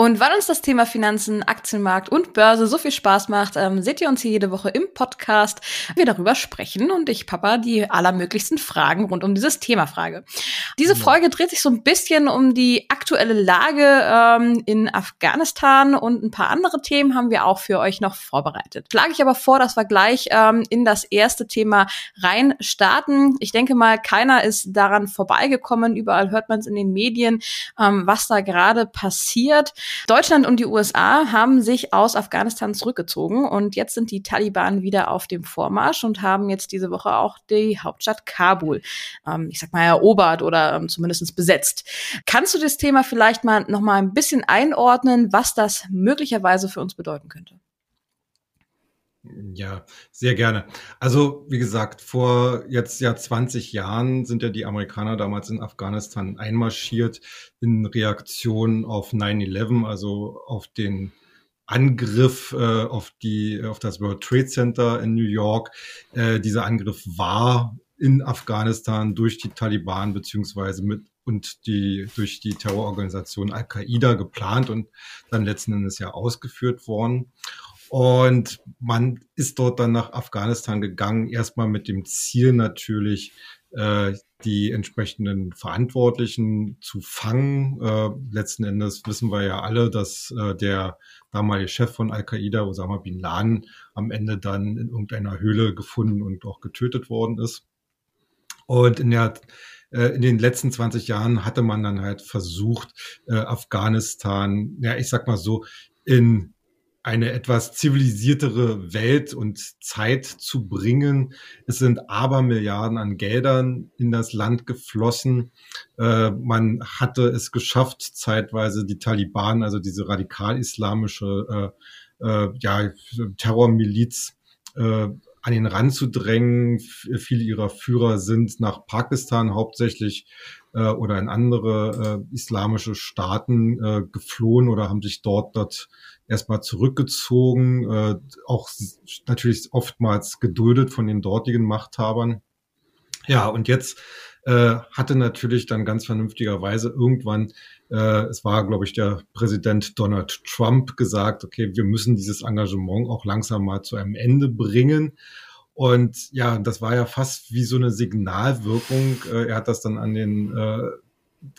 Und weil uns das Thema Finanzen, Aktienmarkt und Börse so viel Spaß macht, ähm, seht ihr uns hier jede Woche im Podcast, wir darüber sprechen und ich Papa die allermöglichsten Fragen rund um dieses Thema frage. Diese genau. Folge dreht sich so ein bisschen um die aktuelle Lage ähm, in Afghanistan und ein paar andere Themen haben wir auch für euch noch vorbereitet. Schlage ich aber vor, dass wir gleich ähm, in das erste Thema rein starten. Ich denke mal, keiner ist daran vorbeigekommen. Überall hört man es in den Medien, ähm, was da gerade passiert. Deutschland und die USA haben sich aus Afghanistan zurückgezogen und jetzt sind die Taliban wieder auf dem Vormarsch und haben jetzt diese Woche auch die Hauptstadt Kabul, ähm, ich sag mal, erobert oder ähm, zumindest besetzt. Kannst du das Thema vielleicht mal noch mal ein bisschen einordnen, was das möglicherweise für uns bedeuten könnte? Ja, sehr gerne. Also, wie gesagt, vor jetzt ja 20 Jahren sind ja die Amerikaner damals in Afghanistan einmarschiert in Reaktion auf 9-11, also auf den Angriff äh, auf die auf das World Trade Center in New York. Äh, dieser Angriff war in Afghanistan durch die Taliban beziehungsweise mit und die durch die Terrororganisation Al-Qaida geplant und dann letzten Endes ja ausgeführt worden. Und man ist dort dann nach Afghanistan gegangen, erstmal mit dem Ziel natürlich, äh, die entsprechenden Verantwortlichen zu fangen. Äh, letzten Endes wissen wir ja alle, dass äh, der damalige Chef von Al-Qaida, Osama bin Laden, am Ende dann in irgendeiner Höhle gefunden und auch getötet worden ist. Und in der äh, in den letzten 20 Jahren hatte man dann halt versucht, äh, Afghanistan, ja, ich sag mal so, in eine etwas zivilisiertere Welt und Zeit zu bringen. Es sind Abermilliarden an Geldern in das Land geflossen. Äh, man hatte es geschafft, zeitweise die Taliban, also diese radikal-islamische äh, äh, ja, Terrormiliz, äh, an den Rand zu drängen. Viele ihrer Führer sind nach Pakistan hauptsächlich äh, oder in andere äh, islamische Staaten äh, geflohen oder haben sich dort dort erstmal zurückgezogen, äh, auch natürlich oftmals geduldet von den dortigen Machthabern. Ja, und jetzt äh, hatte natürlich dann ganz vernünftigerweise irgendwann, äh, es war, glaube ich, der Präsident Donald Trump gesagt, okay, wir müssen dieses Engagement auch langsam mal zu einem Ende bringen. Und ja, das war ja fast wie so eine Signalwirkung. Äh, er hat das dann an den äh,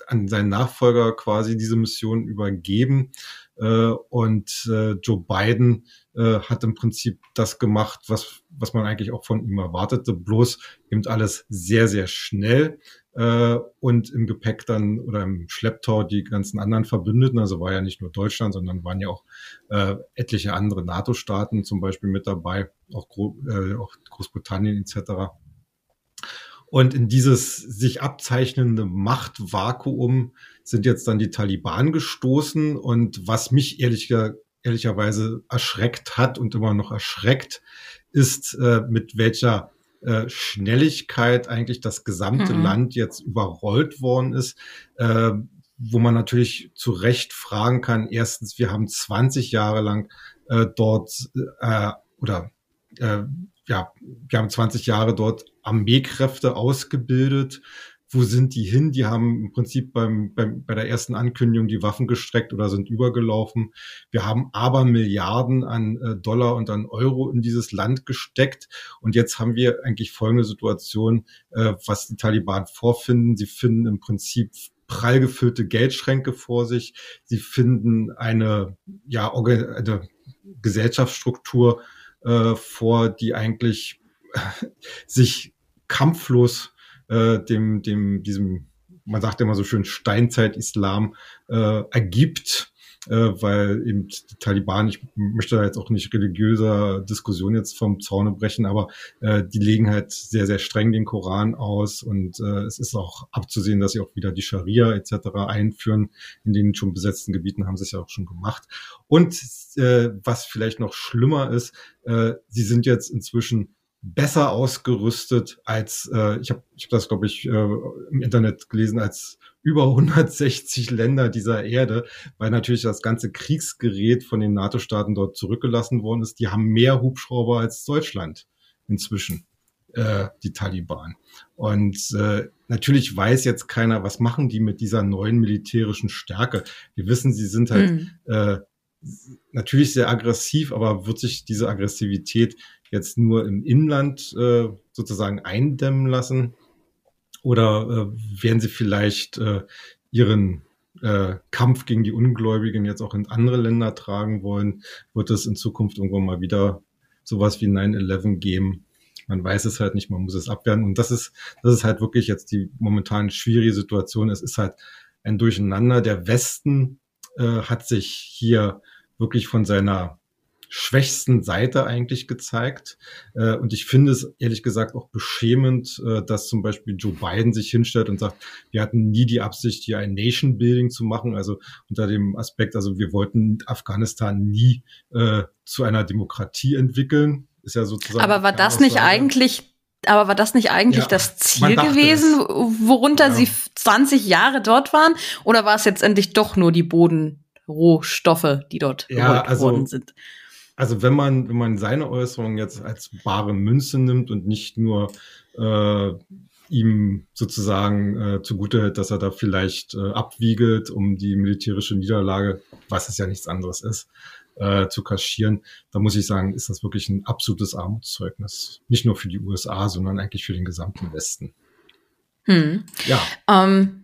an seinen Nachfolger quasi diese Mission übergeben. Äh, und äh, Joe Biden äh, hat im Prinzip das gemacht, was, was man eigentlich auch von ihm erwartete, bloß eben alles sehr, sehr schnell äh, und im Gepäck dann oder im Schlepptau die ganzen anderen Verbündeten. Also war ja nicht nur Deutschland, sondern waren ja auch äh, etliche andere NATO-Staaten zum Beispiel mit dabei, auch, Gro äh, auch Großbritannien etc. Und in dieses sich abzeichnende Machtvakuum sind jetzt dann die Taliban gestoßen. Und was mich ehrlicher, ehrlicherweise erschreckt hat und immer noch erschreckt, ist, äh, mit welcher äh, Schnelligkeit eigentlich das gesamte mhm. Land jetzt überrollt worden ist. Äh, wo man natürlich zu Recht fragen kann, erstens, wir haben 20 Jahre lang äh, dort äh, oder äh, ja, wir haben 20 Jahre dort Armeekräfte ausgebildet. Wo sind die hin? Die haben im Prinzip beim, beim, bei der ersten Ankündigung die Waffen gestreckt oder sind übergelaufen. Wir haben aber Milliarden an äh, Dollar und an Euro in dieses Land gesteckt. Und jetzt haben wir eigentlich folgende Situation, äh, was die Taliban vorfinden. Sie finden im Prinzip prall gefüllte Geldschränke vor sich. Sie finden eine, ja, eine Gesellschaftsstruktur äh, vor, die eigentlich sich kampflos äh, dem, dem, diesem, man sagt immer so schön, Steinzeit-Islam äh, ergibt, äh, weil eben die Taliban, ich möchte da jetzt auch nicht religiöser Diskussion jetzt vom Zaune brechen, aber äh, die legen halt sehr, sehr streng den Koran aus und äh, es ist auch abzusehen, dass sie auch wieder die Scharia etc. einführen. In den schon besetzten Gebieten haben sie es ja auch schon gemacht. Und äh, was vielleicht noch schlimmer ist, äh, sie sind jetzt inzwischen besser ausgerüstet als, äh, ich habe ich hab das, glaube ich, äh, im Internet gelesen, als über 160 Länder dieser Erde, weil natürlich das ganze Kriegsgerät von den NATO-Staaten dort zurückgelassen worden ist. Die haben mehr Hubschrauber als Deutschland inzwischen, äh, die Taliban. Und äh, natürlich weiß jetzt keiner, was machen die mit dieser neuen militärischen Stärke. Wir wissen, sie sind halt mhm. äh, natürlich sehr aggressiv, aber wird sich diese Aggressivität jetzt nur im Inland äh, sozusagen eindämmen lassen? Oder äh, werden sie vielleicht äh, ihren äh, Kampf gegen die Ungläubigen jetzt auch in andere Länder tragen wollen? Wird es in Zukunft irgendwann mal wieder sowas wie 9-11 geben? Man weiß es halt nicht, man muss es abwehren. Und das ist, das ist halt wirklich jetzt die momentan schwierige Situation. Es ist halt ein Durcheinander. Der Westen äh, hat sich hier wirklich von seiner schwächsten Seite eigentlich gezeigt. Äh, und ich finde es ehrlich gesagt auch beschämend, äh, dass zum Beispiel Joe Biden sich hinstellt und sagt, wir hatten nie die Absicht, hier ein Nation Building zu machen. Also unter dem Aspekt, also wir wollten Afghanistan nie äh, zu einer Demokratie entwickeln. Ist ja sozusagen. Aber war das nicht eigentlich aber war das nicht eigentlich ja, das Ziel gewesen, es. worunter ja. sie 20 Jahre dort waren? Oder war es jetzt endlich doch nur die Bodenrohstoffe, die dort ja, also, worden sind? Also wenn man, wenn man seine Äußerungen jetzt als bare Münze nimmt und nicht nur äh, ihm sozusagen äh, zugute hält, dass er da vielleicht äh, abwiegelt, um die militärische Niederlage, was es ja nichts anderes ist, äh, zu kaschieren, da muss ich sagen, ist das wirklich ein absolutes Armutszeugnis. Nicht nur für die USA, sondern eigentlich für den gesamten Westen. Hm. Ja. Ähm,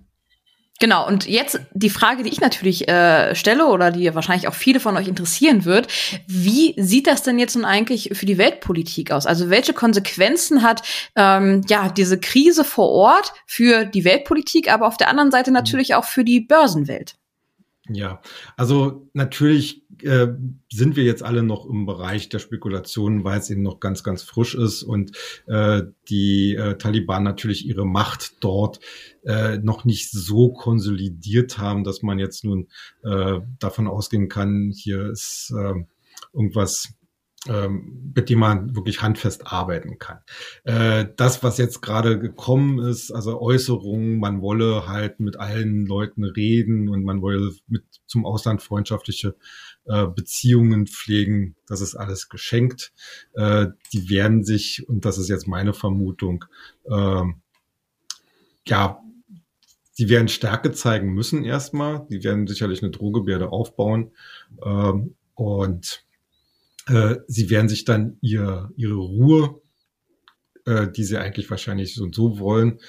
Genau, und jetzt die Frage, die ich natürlich äh, stelle oder die wahrscheinlich auch viele von euch interessieren wird, wie sieht das denn jetzt nun eigentlich für die Weltpolitik aus? Also welche Konsequenzen hat ähm, ja diese Krise vor Ort für die Weltpolitik, aber auf der anderen Seite mhm. natürlich auch für die Börsenwelt? Ja, also natürlich äh, sind wir jetzt alle noch im Bereich der Spekulationen, weil es eben noch ganz, ganz frisch ist und äh, die äh, Taliban natürlich ihre Macht dort äh, noch nicht so konsolidiert haben, dass man jetzt nun äh, davon ausgehen kann, hier ist äh, irgendwas mit dem man wirklich handfest arbeiten kann. Äh, das, was jetzt gerade gekommen ist, also Äußerungen, man wolle halt mit allen Leuten reden und man wolle mit zum Ausland freundschaftliche äh, Beziehungen pflegen, das ist alles geschenkt. Äh, die werden sich, und das ist jetzt meine Vermutung, äh, ja, die werden Stärke zeigen müssen erstmal. Die werden sicherlich eine Drohgebärde aufbauen. Ähm, und äh, sie werden sich dann ihr, ihre Ruhe, äh, die sie eigentlich wahrscheinlich so und so wollen,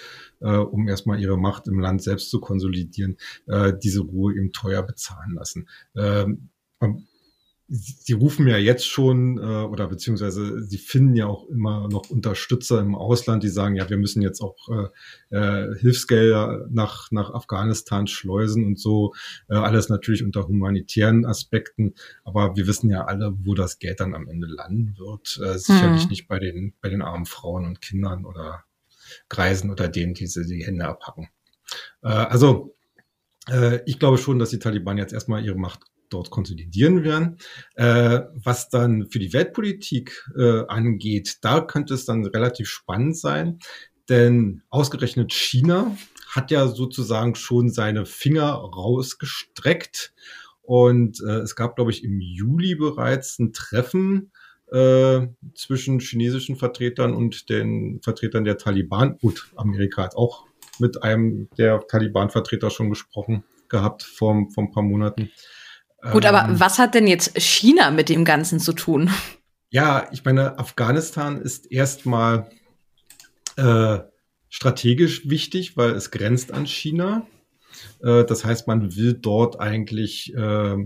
äh, um erstmal ihre Macht im Land selbst zu konsolidieren, äh, diese Ruhe eben teuer bezahlen lassen. Ähm, sie rufen ja jetzt schon äh, oder beziehungsweise sie finden ja auch immer noch Unterstützer im Ausland, die sagen, ja, wir müssen jetzt auch äh, äh, Hilfsgelder nach nach Afghanistan schleusen und so äh, alles natürlich unter humanitären Aspekten, aber wir wissen ja alle, wo das Geld dann am Ende landen wird. Äh, sicherlich hm. nicht bei den bei den armen Frauen und Kindern oder Greisen oder denen, die sie die Hände abhacken. Äh, also äh, ich glaube schon, dass die Taliban jetzt erstmal ihre Macht dort konsolidieren werden. Äh, was dann für die Weltpolitik äh, angeht, da könnte es dann relativ spannend sein, denn ausgerechnet China hat ja sozusagen schon seine Finger rausgestreckt und äh, es gab, glaube ich, im Juli bereits ein Treffen äh, zwischen chinesischen Vertretern und den Vertretern der Taliban. Gut, Amerika hat auch mit einem der Taliban-Vertreter schon gesprochen gehabt vor, vor ein paar Monaten. Gut, aber ähm, was hat denn jetzt China mit dem Ganzen zu tun? Ja, ich meine, Afghanistan ist erstmal äh, strategisch wichtig, weil es grenzt an China. Äh, das heißt, man will dort eigentlich äh,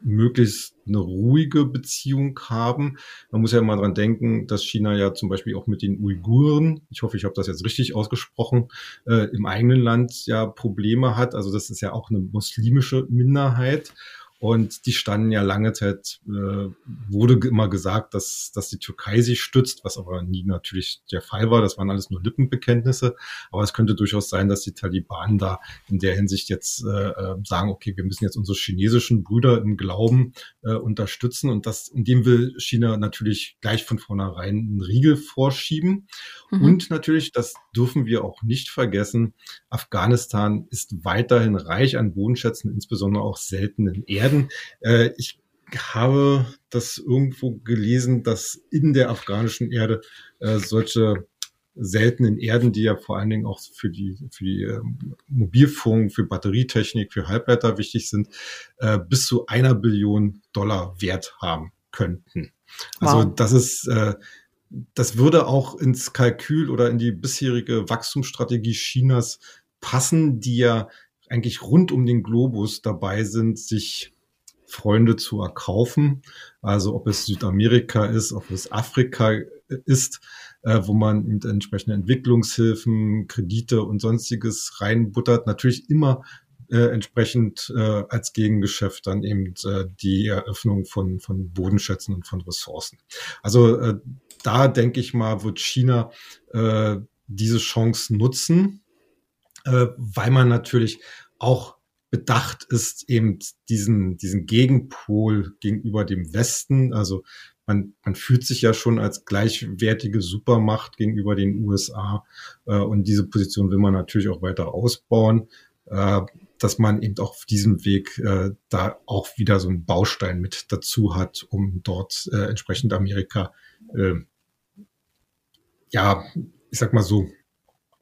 möglichst eine ruhige Beziehung haben. Man muss ja immer dran denken, dass China ja zum Beispiel auch mit den Uiguren, ich hoffe, ich habe das jetzt richtig ausgesprochen, äh, im eigenen Land ja Probleme hat. Also das ist ja auch eine muslimische Minderheit. Und die standen ja lange Zeit, äh, wurde immer gesagt, dass, dass die Türkei sich stützt, was aber nie natürlich der Fall war. Das waren alles nur Lippenbekenntnisse. Aber es könnte durchaus sein, dass die Taliban da in der Hinsicht jetzt äh, äh sagen, okay, wir müssen jetzt unsere chinesischen Brüder im Glauben äh, unterstützen. Und das, in dem will China natürlich gleich von vornherein einen Riegel vorschieben. Mhm. Und natürlich, das dürfen wir auch nicht vergessen, Afghanistan ist weiterhin reich an Bodenschätzen, insbesondere auch seltenen Erden. Äh, ich habe das irgendwo gelesen, dass in der afghanischen Erde äh, solche seltenen Erden, die ja vor allen Dingen auch für die, für die äh, Mobilfunk, für Batterietechnik, für Halbleiter wichtig sind, äh, bis zu einer Billion Dollar Wert haben könnten. Also wow. das ist, äh, das würde auch ins Kalkül oder in die bisherige Wachstumsstrategie Chinas passen, die ja eigentlich rund um den Globus dabei sind, sich Freunde zu erkaufen. Also ob es Südamerika ist, ob es Afrika ist, äh, wo man mit entsprechende Entwicklungshilfen, Kredite und sonstiges reinbuttert. Natürlich immer äh, entsprechend äh, als Gegengeschäft dann eben äh, die Eröffnung von, von Bodenschätzen und von Ressourcen. Also äh, da denke ich mal, wird China äh, diese Chance nutzen, äh, weil man natürlich auch bedacht ist, eben diesen, diesen Gegenpol gegenüber dem Westen. Also man, man fühlt sich ja schon als gleichwertige Supermacht gegenüber den USA äh, und diese Position will man natürlich auch weiter ausbauen, äh, dass man eben auch auf diesem Weg äh, da auch wieder so einen Baustein mit dazu hat, um dort äh, entsprechend Amerika äh, ja, ich sag mal so,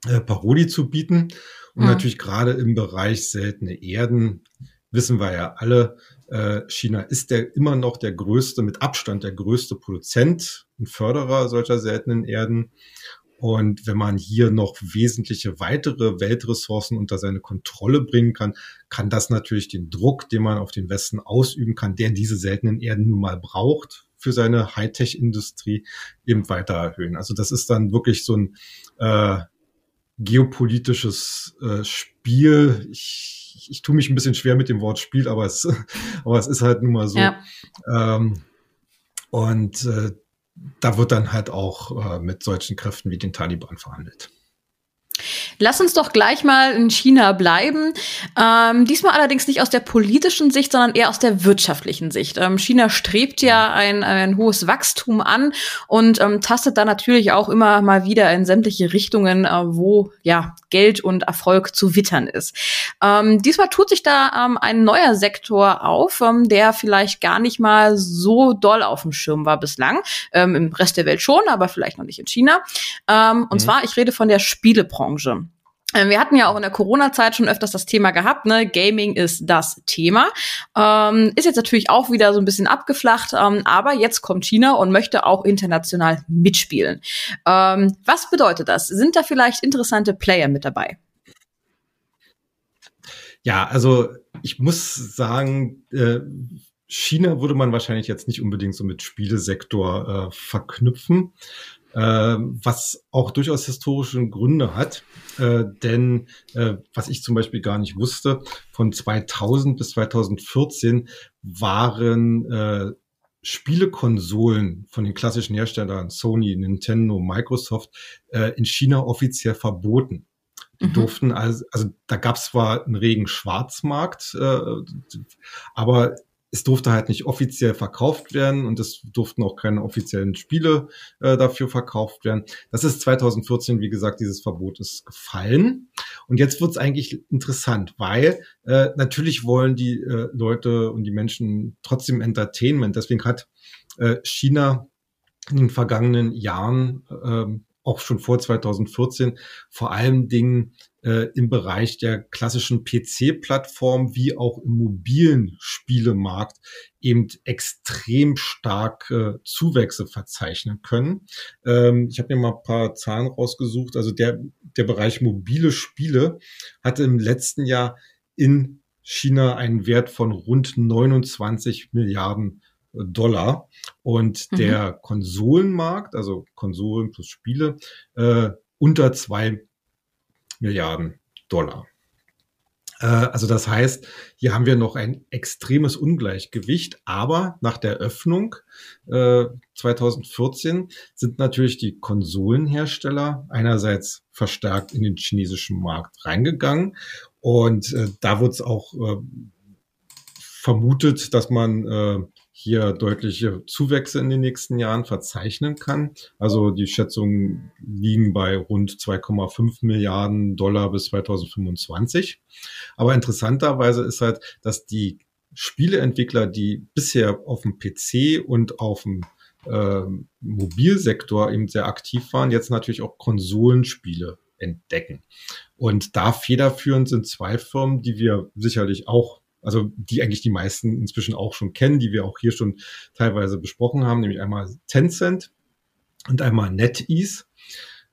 äh, Parodie zu bieten. Und mhm. natürlich gerade im Bereich seltene Erden wissen wir ja alle, äh, China ist der immer noch der größte, mit Abstand der größte Produzent und Förderer solcher seltenen Erden. Und wenn man hier noch wesentliche weitere Weltressourcen unter seine Kontrolle bringen kann, kann das natürlich den Druck, den man auf den Westen ausüben kann, der diese seltenen Erden nun mal braucht für seine Hightech-Industrie, eben weiter erhöhen. Also das ist dann wirklich so ein äh, geopolitisches äh, Spiel. Ich, ich, ich tue mich ein bisschen schwer mit dem Wort Spiel, aber es, aber es ist halt nun mal so. Ja. Ähm, und äh, da wird dann halt auch äh, mit solchen Kräften wie den Taliban verhandelt. Lass uns doch gleich mal in China bleiben. Ähm, diesmal allerdings nicht aus der politischen Sicht, sondern eher aus der wirtschaftlichen Sicht. Ähm, China strebt ja ein, ein hohes Wachstum an und ähm, tastet da natürlich auch immer mal wieder in sämtliche Richtungen, äh, wo ja Geld und Erfolg zu wittern ist. Ähm, diesmal tut sich da ähm, ein neuer Sektor auf, ähm, der vielleicht gar nicht mal so doll auf dem Schirm war bislang. Im Rest der Welt schon, aber vielleicht noch nicht in China. und mhm. zwar, ich rede von der Spielebranche. Ähm, wir hatten ja auch in der Corona-Zeit schon öfters das Thema gehabt, ne? Gaming ist das Thema. Ähm, ist jetzt natürlich auch wieder so ein bisschen abgeflacht, ähm, aber jetzt kommt China und möchte auch international mitspielen. Ähm, was bedeutet das? Sind da vielleicht interessante Player mit dabei? Ja, also ich muss sagen, äh, China würde man wahrscheinlich jetzt nicht unbedingt so mit Spielesektor äh, verknüpfen was auch durchaus historische Gründe hat. Äh, denn äh, was ich zum Beispiel gar nicht wusste, von 2000 bis 2014 waren äh, Spielekonsolen von den klassischen Herstellern Sony, Nintendo, Microsoft in China offiziell verboten. Die mhm. durften also, also da gab es zwar einen regen Schwarzmarkt, äh, aber es durfte halt nicht offiziell verkauft werden und es durften auch keine offiziellen Spiele äh, dafür verkauft werden. Das ist 2014, wie gesagt, dieses Verbot ist gefallen. Und jetzt wird es eigentlich interessant, weil äh, natürlich wollen die äh, Leute und die Menschen trotzdem Entertainment. Deswegen hat äh, China in den vergangenen Jahren äh, auch schon vor 2014 vor allen Dingen äh, im Bereich der klassischen PC-Plattform wie auch im mobilen Spielemarkt eben extrem stark äh, Zuwächse verzeichnen können. Ähm, ich habe mir mal ein paar Zahlen rausgesucht. Also der, der Bereich mobile Spiele hatte im letzten Jahr in China einen Wert von rund 29 Milliarden Dollar. Und mhm. der Konsolenmarkt, also Konsolen plus Spiele, äh, unter zwei Milliarden Dollar. Äh, also das heißt, hier haben wir noch ein extremes Ungleichgewicht, aber nach der Öffnung äh, 2014 sind natürlich die Konsolenhersteller einerseits verstärkt in den chinesischen Markt reingegangen und äh, da wird es auch äh, vermutet, dass man äh, hier deutliche Zuwächse in den nächsten Jahren verzeichnen kann. Also die Schätzungen liegen bei rund 2,5 Milliarden Dollar bis 2025. Aber interessanterweise ist halt, dass die Spieleentwickler, die bisher auf dem PC und auf dem äh, Mobilsektor eben sehr aktiv waren, jetzt natürlich auch Konsolenspiele entdecken. Und da federführend sind zwei Firmen, die wir sicherlich auch also die eigentlich die meisten inzwischen auch schon kennen, die wir auch hier schon teilweise besprochen haben, nämlich einmal Tencent und einmal NetEase,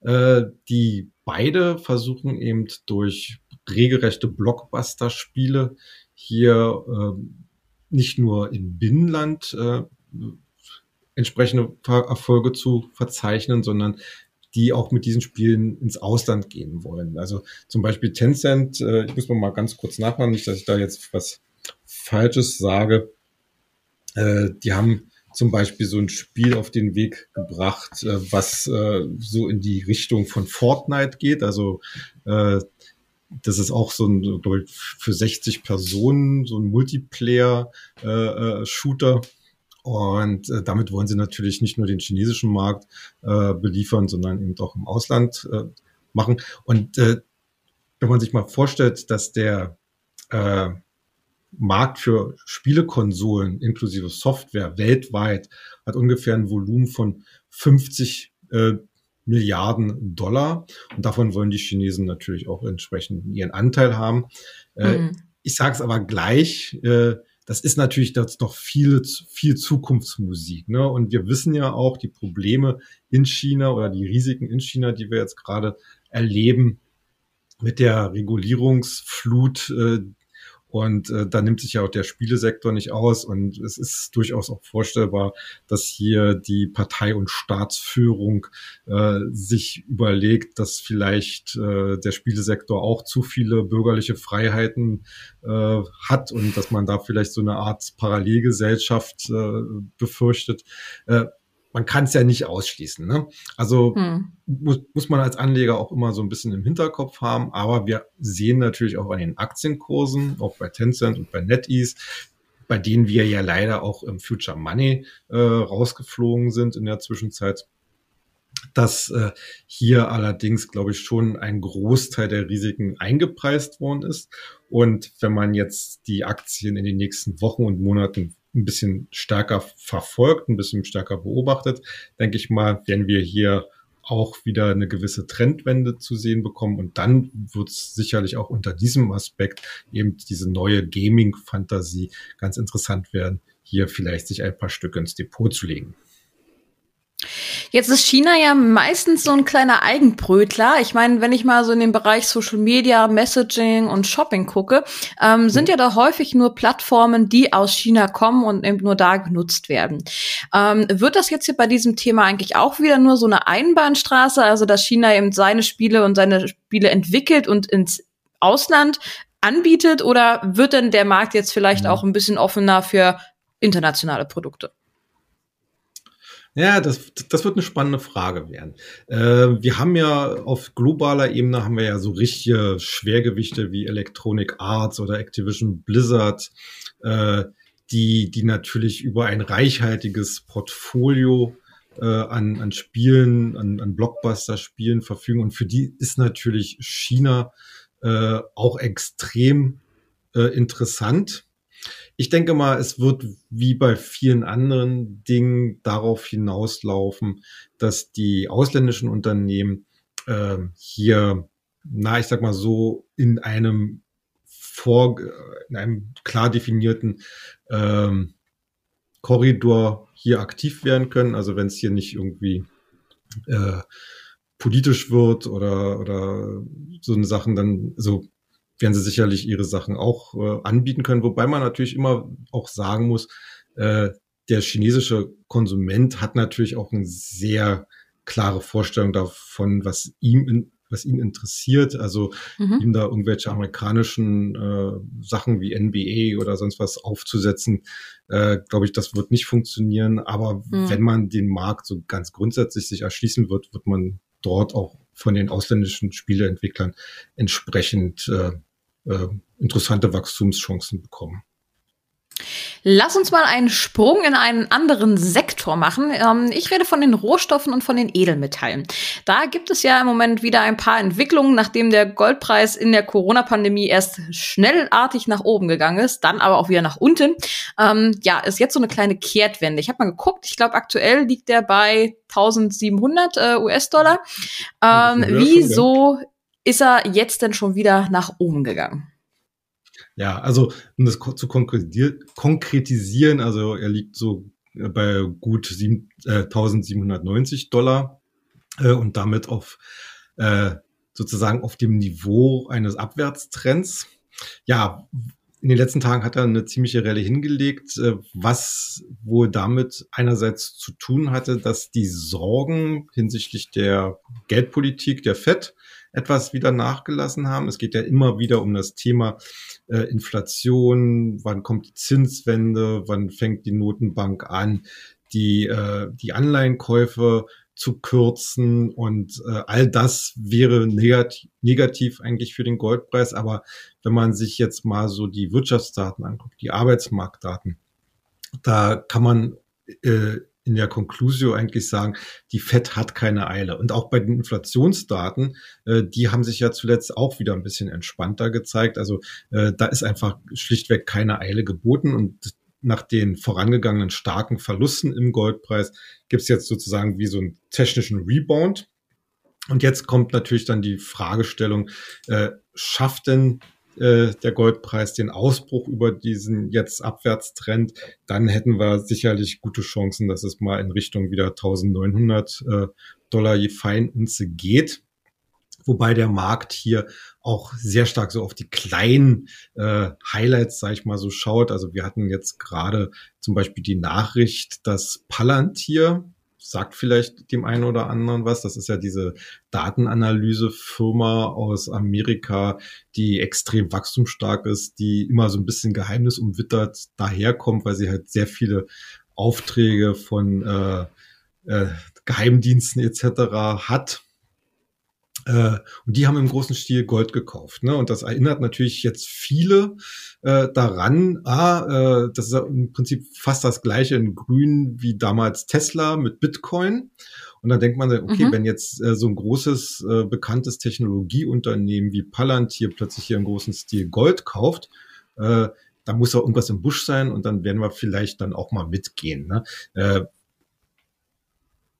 äh, die beide versuchen eben durch regelrechte Blockbuster-Spiele hier äh, nicht nur im Binnenland äh, entsprechende Erfolge zu verzeichnen, sondern die auch mit diesen Spielen ins Ausland gehen wollen. Also zum Beispiel Tencent, äh, ich muss mal ganz kurz nachfragen, nicht, dass ich da jetzt was Falsches sage. Äh, die haben zum Beispiel so ein Spiel auf den Weg gebracht, äh, was äh, so in die Richtung von Fortnite geht. Also äh, das ist auch so ein für 60 Personen so ein Multiplayer-Shooter. Äh, äh, und äh, damit wollen sie natürlich nicht nur den chinesischen Markt äh, beliefern, sondern eben auch im Ausland äh, machen. Und äh, wenn man sich mal vorstellt, dass der äh, Markt für Spielekonsolen inklusive Software weltweit hat ungefähr ein Volumen von 50 äh, Milliarden Dollar. Und davon wollen die Chinesen natürlich auch entsprechend ihren Anteil haben. Äh, mhm. Ich sage es aber gleich, äh, das ist natürlich das noch viel, viel Zukunftsmusik. Ne? Und wir wissen ja auch die Probleme in China oder die Risiken in China, die wir jetzt gerade erleben mit der Regulierungsflut, äh, und äh, da nimmt sich ja auch der Spielesektor nicht aus. Und es ist durchaus auch vorstellbar, dass hier die Partei- und Staatsführung äh, sich überlegt, dass vielleicht äh, der Spielesektor auch zu viele bürgerliche Freiheiten äh, hat und dass man da vielleicht so eine Art Parallelgesellschaft äh, befürchtet. Äh, man kann es ja nicht ausschließen. Ne? Also hm. muss, muss man als Anleger auch immer so ein bisschen im Hinterkopf haben. Aber wir sehen natürlich auch an den Aktienkursen, auch bei Tencent und bei NetEase, bei denen wir ja leider auch im Future Money äh, rausgeflogen sind in der Zwischenzeit, dass äh, hier allerdings, glaube ich, schon ein Großteil der Risiken eingepreist worden ist. Und wenn man jetzt die Aktien in den nächsten Wochen und Monaten ein bisschen stärker verfolgt, ein bisschen stärker beobachtet, denke ich mal, werden wir hier auch wieder eine gewisse Trendwende zu sehen bekommen. Und dann wird es sicherlich auch unter diesem Aspekt eben diese neue Gaming-Fantasie ganz interessant werden, hier vielleicht sich ein paar Stücke ins Depot zu legen. Jetzt ist China ja meistens so ein kleiner Eigenbrötler. Ich meine, wenn ich mal so in den Bereich Social Media, Messaging und Shopping gucke, ähm, sind ja da häufig nur Plattformen, die aus China kommen und eben nur da genutzt werden. Ähm, wird das jetzt hier bei diesem Thema eigentlich auch wieder nur so eine Einbahnstraße, also dass China eben seine Spiele und seine Spiele entwickelt und ins Ausland anbietet oder wird denn der Markt jetzt vielleicht mhm. auch ein bisschen offener für internationale Produkte? Ja, das, das wird eine spannende Frage werden. Äh, wir haben ja auf globaler Ebene haben wir ja so richtige Schwergewichte wie Electronic Arts oder Activision Blizzard, äh, die, die natürlich über ein reichhaltiges Portfolio äh, an, an Spielen, an, an Blockbuster-Spielen verfügen. Und für die ist natürlich China äh, auch extrem äh, interessant ich denke mal, es wird wie bei vielen anderen Dingen darauf hinauslaufen, dass die ausländischen Unternehmen äh, hier, na, ich sag mal so, in einem vor, in einem klar definierten ähm, Korridor hier aktiv werden können. Also wenn es hier nicht irgendwie äh, politisch wird oder, oder so eine Sachen, dann so werden sie sicherlich ihre Sachen auch äh, anbieten können. Wobei man natürlich immer auch sagen muss, äh, der chinesische Konsument hat natürlich auch eine sehr klare Vorstellung davon, was ihm in, was ihn interessiert. Also mhm. ihm da irgendwelche amerikanischen äh, Sachen wie NBA oder sonst was aufzusetzen, äh, glaube ich, das wird nicht funktionieren. Aber mhm. wenn man den Markt so ganz grundsätzlich sich erschließen wird, wird man dort auch von den ausländischen Spieleentwicklern entsprechend äh, äh, interessante Wachstumschancen bekommen. Lass uns mal einen Sprung in einen anderen Sektor machen. Ähm, ich rede von den Rohstoffen und von den Edelmetallen. Da gibt es ja im Moment wieder ein paar Entwicklungen, nachdem der Goldpreis in der Corona-Pandemie erst schnellartig nach oben gegangen ist, dann aber auch wieder nach unten. Ähm, ja, ist jetzt so eine kleine Kehrtwende. Ich habe mal geguckt. Ich glaube, aktuell liegt der bei 1700 äh, US-Dollar. Ähm, wieso ist er jetzt denn schon wieder nach oben gegangen? Ja, also um das zu konkretisieren, also er liegt so äh, bei gut 7, äh, 1790 Dollar äh, und damit auf äh, sozusagen auf dem Niveau eines Abwärtstrends. Ja, in den letzten Tagen hat er eine ziemliche Rallye hingelegt, äh, was wohl damit einerseits zu tun hatte, dass die Sorgen hinsichtlich der Geldpolitik der FED etwas wieder nachgelassen haben. Es geht ja immer wieder um das Thema äh, Inflation, wann kommt die Zinswende, wann fängt die Notenbank an, die, äh, die Anleihenkäufe zu kürzen und äh, all das wäre negativ, negativ eigentlich für den Goldpreis. Aber wenn man sich jetzt mal so die Wirtschaftsdaten anguckt, die Arbeitsmarktdaten, da kann man äh, in der Conclusio eigentlich sagen, die FED hat keine Eile. Und auch bei den Inflationsdaten, äh, die haben sich ja zuletzt auch wieder ein bisschen entspannter gezeigt. Also äh, da ist einfach schlichtweg keine Eile geboten. Und nach den vorangegangenen starken Verlusten im Goldpreis gibt es jetzt sozusagen wie so einen technischen Rebound. Und jetzt kommt natürlich dann die Fragestellung, äh, schafft denn äh, der Goldpreis den Ausbruch über diesen jetzt Abwärtstrend, dann hätten wir sicherlich gute Chancen, dass es mal in Richtung wieder 1900 äh, Dollar je Feinunze geht. Wobei der Markt hier auch sehr stark so auf die kleinen äh, Highlights, sag ich mal, so schaut. Also wir hatten jetzt gerade zum Beispiel die Nachricht, dass Palantir, sagt vielleicht dem einen oder anderen was. Das ist ja diese Datenanalysefirma aus Amerika, die extrem wachstumsstark ist, die immer so ein bisschen geheimnisumwittert daherkommt, weil sie halt sehr viele Aufträge von äh, äh, Geheimdiensten etc. hat äh, und die haben im großen Stil Gold gekauft. Ne? Und das erinnert natürlich jetzt viele äh, daran, ah, äh, das ist im Prinzip fast das gleiche in Grün wie damals Tesla mit Bitcoin. Und dann denkt man, okay, mhm. wenn jetzt äh, so ein großes, äh, bekanntes Technologieunternehmen wie Palantir plötzlich hier im großen Stil Gold kauft, äh, da muss auch irgendwas im Busch sein und dann werden wir vielleicht dann auch mal mitgehen. Ne? Äh,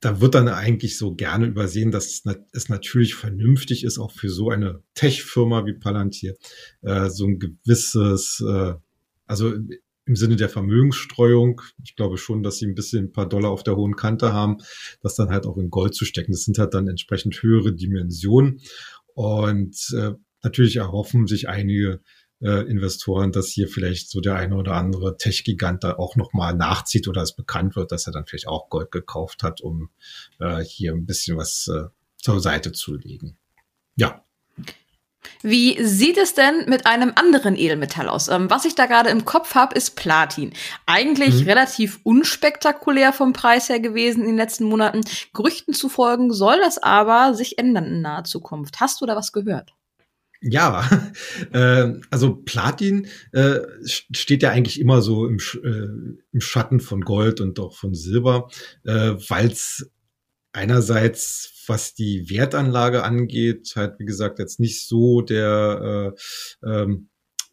da wird dann eigentlich so gerne übersehen, dass es natürlich vernünftig ist, auch für so eine Tech-Firma wie Palantir, äh, so ein gewisses, äh, also im Sinne der Vermögensstreuung, ich glaube schon, dass sie ein bisschen ein paar Dollar auf der hohen Kante haben, das dann halt auch in Gold zu stecken. Das sind halt dann entsprechend höhere Dimensionen. Und äh, natürlich erhoffen sich einige äh, Investoren, dass hier vielleicht so der eine oder andere Tech-Gigant da auch nochmal nachzieht oder es bekannt wird, dass er dann vielleicht auch Gold gekauft hat, um äh, hier ein bisschen was äh, zur Seite zu legen. Ja. Wie sieht es denn mit einem anderen Edelmetall aus? Ähm, was ich da gerade im Kopf habe, ist Platin. Eigentlich mhm. relativ unspektakulär vom Preis her gewesen in den letzten Monaten. Gerüchten zu folgen soll das aber sich ändern in naher Zukunft. Hast du da was gehört? Ja, äh, also Platin äh, steht ja eigentlich immer so im, äh, im Schatten von Gold und auch von Silber, äh, weil es einerseits, was die Wertanlage angeht, halt wie gesagt jetzt nicht so der äh, ähm,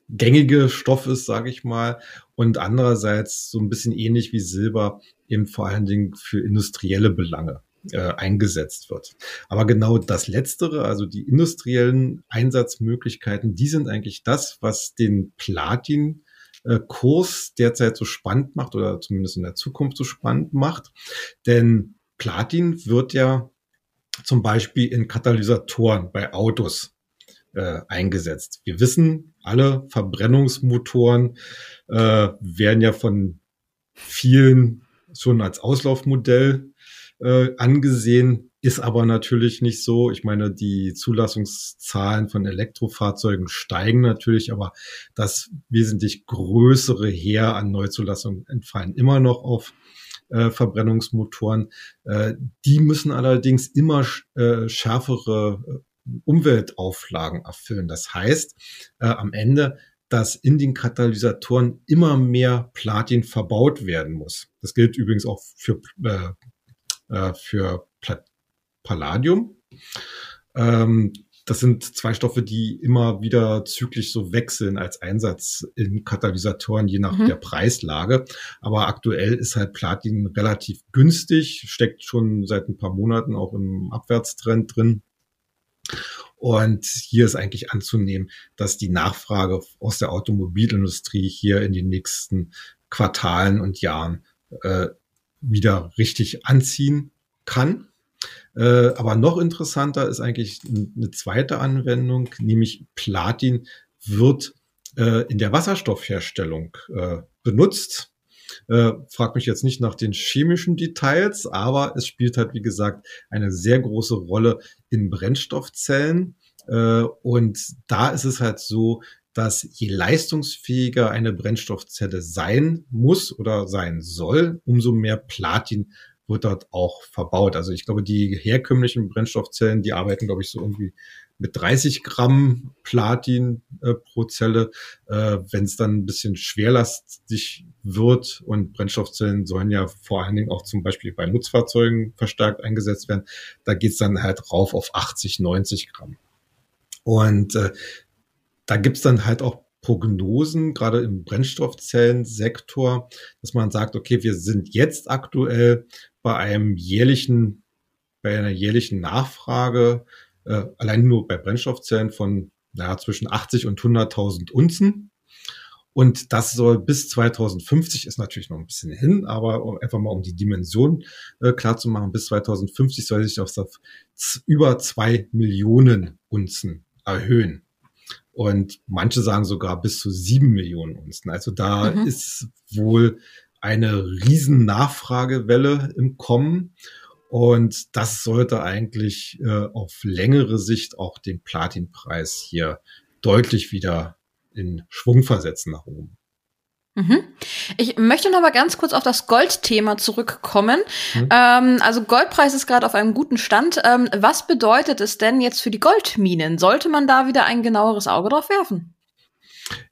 gängige Stoff ist, sage ich mal, und andererseits so ein bisschen ähnlich wie Silber eben vor allen Dingen für industrielle Belange äh, eingesetzt wird. Aber genau das Letztere, also die industriellen Einsatzmöglichkeiten, die sind eigentlich das, was den Platin Kurs derzeit so spannend macht oder zumindest in der Zukunft so spannend macht. Denn Platin wird ja zum Beispiel in Katalysatoren bei Autos äh, eingesetzt. Wir wissen, alle Verbrennungsmotoren äh, werden ja von vielen schon als Auslaufmodell äh, angesehen. ist aber natürlich nicht so. Ich meine, die Zulassungszahlen von Elektrofahrzeugen steigen natürlich, aber das wesentlich größere Heer an Neuzulassungen entfallen immer noch auf äh, Verbrennungsmotoren. Äh, die müssen allerdings immer äh, schärfere äh, Umweltauflagen erfüllen. Das heißt, äh, am Ende dass in den Katalysatoren immer mehr Platin verbaut werden muss. Das gilt übrigens auch für, äh, äh, für Pla Palladium. Ähm, das sind zwei Stoffe, die immer wieder zyklisch so wechseln als Einsatz in Katalysatoren, je nach mhm. der Preislage. Aber aktuell ist halt Platin relativ günstig, steckt schon seit ein paar Monaten auch im Abwärtstrend drin. Und hier ist eigentlich anzunehmen, dass die Nachfrage aus der Automobilindustrie hier in den nächsten Quartalen und Jahren äh, wieder richtig anziehen kann. Äh, aber noch interessanter ist eigentlich eine zweite Anwendung, nämlich Platin wird äh, in der Wasserstoffherstellung äh, benutzt. Äh, frag mich jetzt nicht nach den chemischen Details, aber es spielt halt, wie gesagt, eine sehr große Rolle in Brennstoffzellen. Und da ist es halt so, dass je leistungsfähiger eine Brennstoffzelle sein muss oder sein soll, umso mehr Platin wird dort auch verbaut. Also ich glaube, die herkömmlichen Brennstoffzellen, die arbeiten, glaube ich, so irgendwie mit 30 Gramm Platin äh, pro Zelle. Äh, Wenn es dann ein bisschen schwerlastig wird und Brennstoffzellen sollen ja vor allen Dingen auch zum Beispiel bei Nutzfahrzeugen verstärkt eingesetzt werden, da geht's dann halt rauf auf 80, 90 Gramm. Und äh, da gibt's dann halt auch Prognosen, gerade im Brennstoffzellensektor, dass man sagt, okay, wir sind jetzt aktuell bei einem jährlichen, bei einer jährlichen Nachfrage, äh, allein nur bei Brennstoffzellen von naja, zwischen 80 und 100.000 Unzen. Und das soll bis 2050, ist natürlich noch ein bisschen hin, aber einfach mal um die Dimension äh, klar zu machen, bis 2050 soll sich auf über zwei Millionen Unzen erhöhen. Und manche sagen sogar bis zu sieben Millionen Unzen. Also da mhm. ist wohl eine riesen Nachfragewelle im Kommen. Und das sollte eigentlich äh, auf längere Sicht auch den Platinpreis hier deutlich wieder in Schwung versetzen nach oben. Mhm. Ich möchte noch mal ganz kurz auf das Goldthema zurückkommen. Mhm. Ähm, also Goldpreis ist gerade auf einem guten Stand. Ähm, was bedeutet es denn jetzt für die Goldminen? Sollte man da wieder ein genaueres Auge drauf werfen?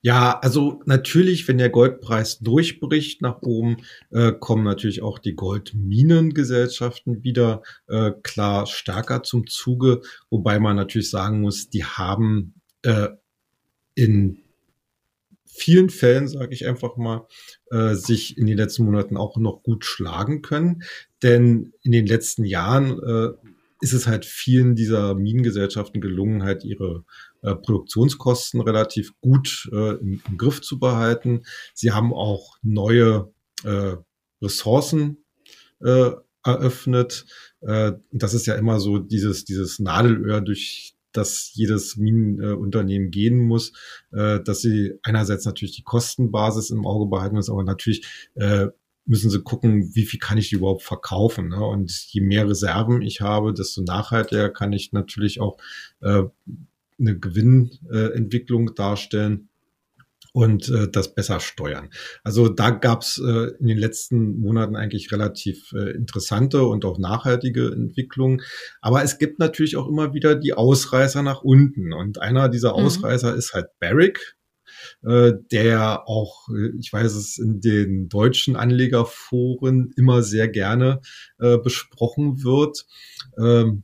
Ja, also natürlich, wenn der Goldpreis durchbricht nach oben, äh, kommen natürlich auch die Goldminengesellschaften wieder äh, klar stärker zum Zuge, wobei man natürlich sagen muss, die haben äh, in vielen Fällen, sage ich einfach mal, äh, sich in den letzten Monaten auch noch gut schlagen können. Denn in den letzten Jahren äh, ist es halt vielen dieser Minengesellschaften gelungen, halt ihre äh, Produktionskosten relativ gut äh, im, im, Griff zu behalten. Sie haben auch neue äh, Ressourcen äh, eröffnet. Äh, das ist ja immer so dieses, dieses Nadelöhr, durch dass jedes Minenunternehmen gehen muss, äh, dass sie einerseits natürlich die Kostenbasis im Auge behalten müssen, aber natürlich äh, müssen sie gucken, wie viel kann ich überhaupt verkaufen. Ne? Und je mehr Reserven ich habe, desto nachhaltiger kann ich natürlich auch äh, eine Gewinnentwicklung darstellen und äh, das besser steuern. Also da gab es äh, in den letzten Monaten eigentlich relativ äh, interessante und auch nachhaltige Entwicklungen. Aber es gibt natürlich auch immer wieder die Ausreißer nach unten. Und einer dieser mhm. Ausreißer mhm. ist halt Barrick, äh, der auch, äh, ich weiß es, in den deutschen Anlegerforen immer sehr gerne äh, besprochen wird. Ähm,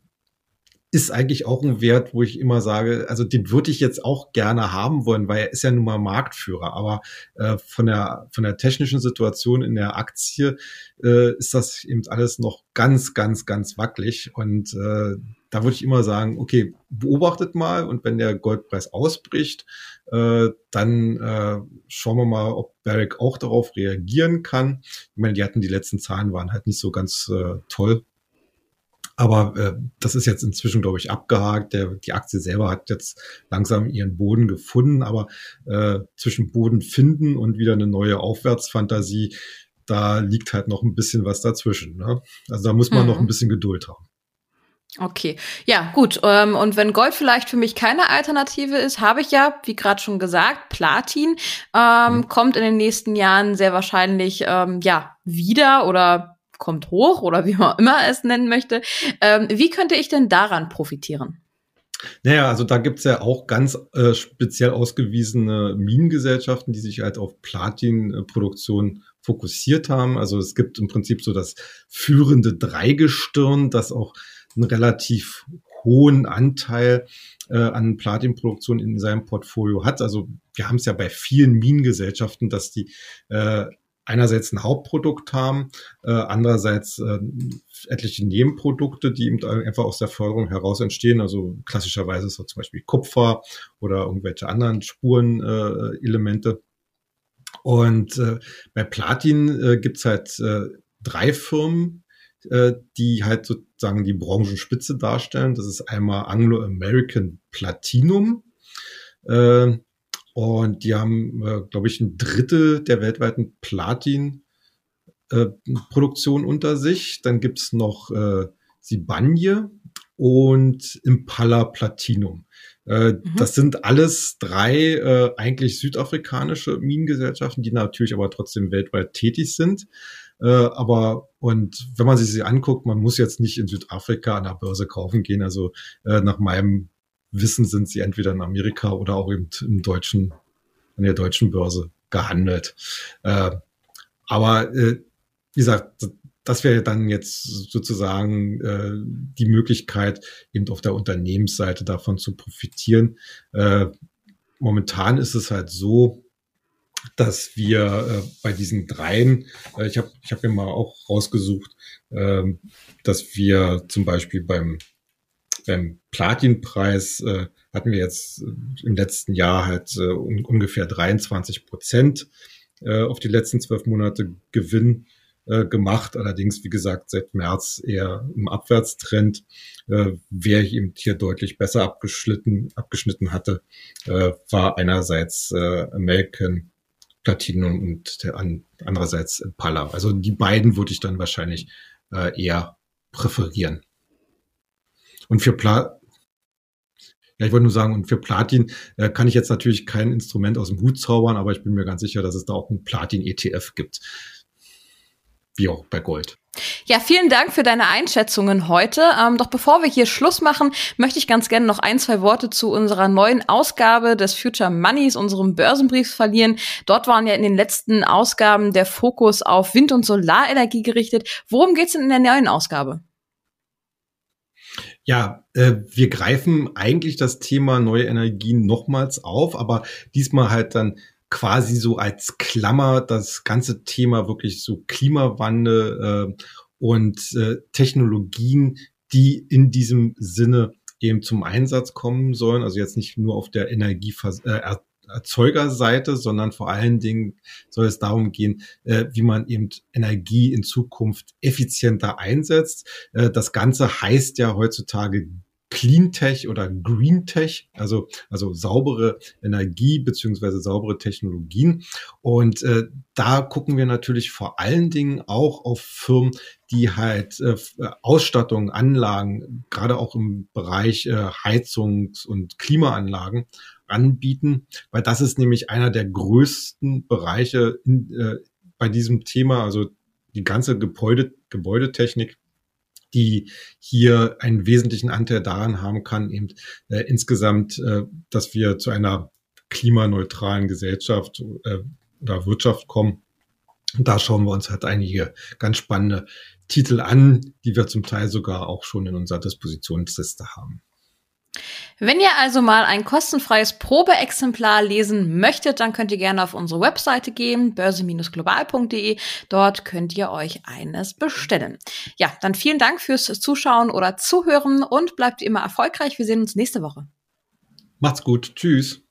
ist eigentlich auch ein Wert, wo ich immer sage, also den würde ich jetzt auch gerne haben wollen, weil er ist ja nun mal Marktführer. Aber äh, von der von der technischen Situation in der Aktie äh, ist das eben alles noch ganz, ganz, ganz wackelig. Und äh, da würde ich immer sagen, okay, beobachtet mal und wenn der Goldpreis ausbricht, äh, dann äh, schauen wir mal, ob Barrick auch darauf reagieren kann. Ich meine, die hatten die letzten Zahlen waren halt nicht so ganz äh, toll aber äh, das ist jetzt inzwischen, glaube ich, abgehakt. Der, die Aktie selber hat jetzt langsam ihren Boden gefunden, aber äh, zwischen Boden finden und wieder eine neue Aufwärtsfantasie, da liegt halt noch ein bisschen was dazwischen. Ne? Also da muss man mhm. noch ein bisschen Geduld haben. Okay, ja, gut. Ähm, und wenn Gold vielleicht für mich keine Alternative ist, habe ich ja, wie gerade schon gesagt, Platin ähm, mhm. kommt in den nächsten Jahren sehr wahrscheinlich ähm, ja wieder oder kommt hoch oder wie man immer es nennen möchte. Ähm, wie könnte ich denn daran profitieren? Naja, also da gibt's ja auch ganz äh, speziell ausgewiesene Minengesellschaften, die sich halt auf Platinproduktion fokussiert haben. Also es gibt im Prinzip so das führende Dreigestirn, das auch einen relativ hohen Anteil äh, an Platinproduktion in seinem Portfolio hat. Also wir haben es ja bei vielen Minengesellschaften, dass die äh, einerseits ein Hauptprodukt haben, äh, andererseits äh, etliche Nebenprodukte, die eben einfach aus der Förderung heraus entstehen. Also klassischerweise ist das zum Beispiel Kupfer oder irgendwelche anderen Spurenelemente. Äh, Und äh, bei Platin äh, gibt's halt äh, drei Firmen, äh, die halt sozusagen die Branchenspitze darstellen. Das ist einmal Anglo-American Platinum. Äh, und die haben, äh, glaube ich, ein Drittel der weltweiten Platin-Produktion äh, unter sich. Dann gibt's noch äh, Sibanye und Impala Platinum. Äh, mhm. Das sind alles drei äh, eigentlich südafrikanische Minengesellschaften, die natürlich aber trotzdem weltweit tätig sind. Äh, aber und wenn man sich sie anguckt, man muss jetzt nicht in Südafrika an der Börse kaufen gehen. Also äh, nach meinem Wissen sind sie entweder in Amerika oder auch im, im deutschen, an der deutschen Börse gehandelt. Äh, aber äh, wie gesagt, das wäre dann jetzt sozusagen äh, die Möglichkeit, eben auf der Unternehmensseite davon zu profitieren. Äh, momentan ist es halt so, dass wir äh, bei diesen dreien, äh, ich habe ich hab mir mal auch rausgesucht, äh, dass wir zum Beispiel beim beim Platinpreis äh, hatten wir jetzt äh, im letzten Jahr halt äh, un ungefähr 23 Prozent äh, auf die letzten zwölf Monate Gewinn äh, gemacht. Allerdings, wie gesagt, seit März eher im Abwärtstrend. Äh, wer eben hier deutlich besser abgeschnitten, abgeschnitten hatte, äh, war einerseits äh, American Platinum und der, an, andererseits Impala. Also die beiden würde ich dann wahrscheinlich äh, eher präferieren. Und für Pla ja, ich wollte nur sagen, und für Platin äh, kann ich jetzt natürlich kein Instrument aus dem Hut zaubern, aber ich bin mir ganz sicher, dass es da auch ein Platin-ETF gibt. Wie auch bei Gold. Ja, vielen Dank für deine Einschätzungen heute. Ähm, doch bevor wir hier Schluss machen, möchte ich ganz gerne noch ein, zwei Worte zu unserer neuen Ausgabe des Future Moneys, unserem Börsenbriefs verlieren. Dort waren ja in den letzten Ausgaben der Fokus auf Wind- und Solarenergie gerichtet. Worum geht's denn in der neuen Ausgabe? Ja, äh, wir greifen eigentlich das Thema neue Energien nochmals auf, aber diesmal halt dann quasi so als Klammer das ganze Thema wirklich so Klimawandel äh, und äh, Technologien, die in diesem Sinne eben zum Einsatz kommen sollen. Also jetzt nicht nur auf der Energiever äh, Erzeugerseite, sondern vor allen Dingen soll es darum gehen, äh, wie man eben Energie in Zukunft effizienter einsetzt. Äh, das Ganze heißt ja heutzutage Clean Tech oder Green Tech, also, also saubere Energie beziehungsweise saubere Technologien. Und äh, da gucken wir natürlich vor allen Dingen auch auf Firmen, die halt äh, Ausstattung, Anlagen, gerade auch im Bereich äh, Heizungs- und Klimaanlagen anbieten, weil das ist nämlich einer der größten Bereiche in, äh, bei diesem Thema, also die ganze Gebäude, Gebäudetechnik die hier einen wesentlichen Anteil daran haben kann, eben äh, insgesamt, äh, dass wir zu einer klimaneutralen Gesellschaft äh, oder Wirtschaft kommen. Und da schauen wir uns halt einige ganz spannende Titel an, die wir zum Teil sogar auch schon in unserer Dispositionsliste haben. Wenn ihr also mal ein kostenfreies Probeexemplar lesen möchtet, dann könnt ihr gerne auf unsere Webseite gehen, börse-global.de. Dort könnt ihr euch eines bestellen. Ja, dann vielen Dank fürs Zuschauen oder Zuhören und bleibt immer erfolgreich. Wir sehen uns nächste Woche. Macht's gut. Tschüss.